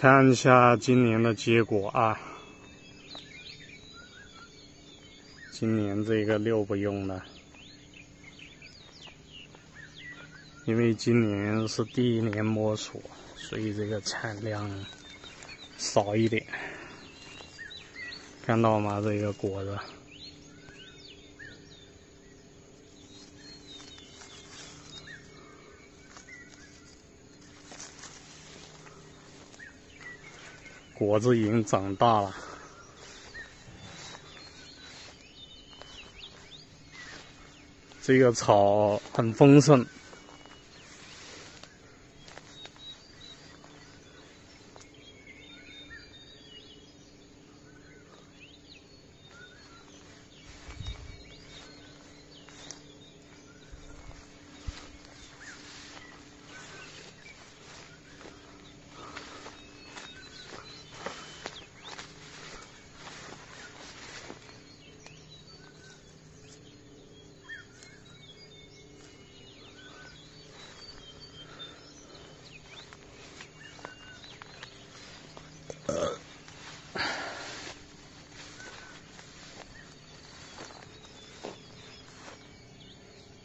看一下今年的结果啊！今年这个六不用了，因为今年是第一年摸索，所以这个产量少一点。看到吗？这个果子。果子已经长大了，这个草很丰盛。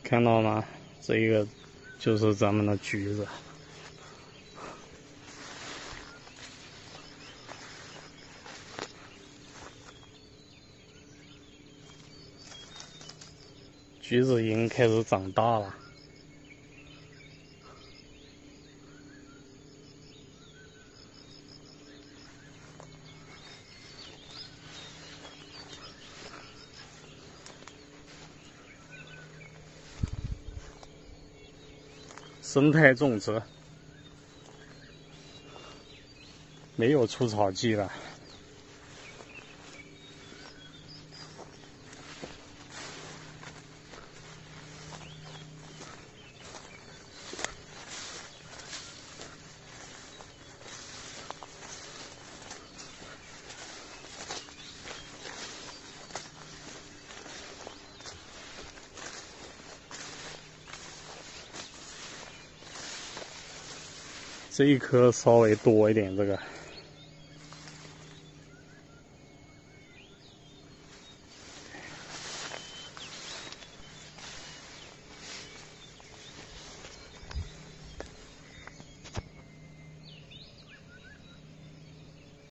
看到吗？这个就是咱们的橘子，橘子已经开始长大了。生态种植，没有除草剂了。这一颗稍微多一点，这个。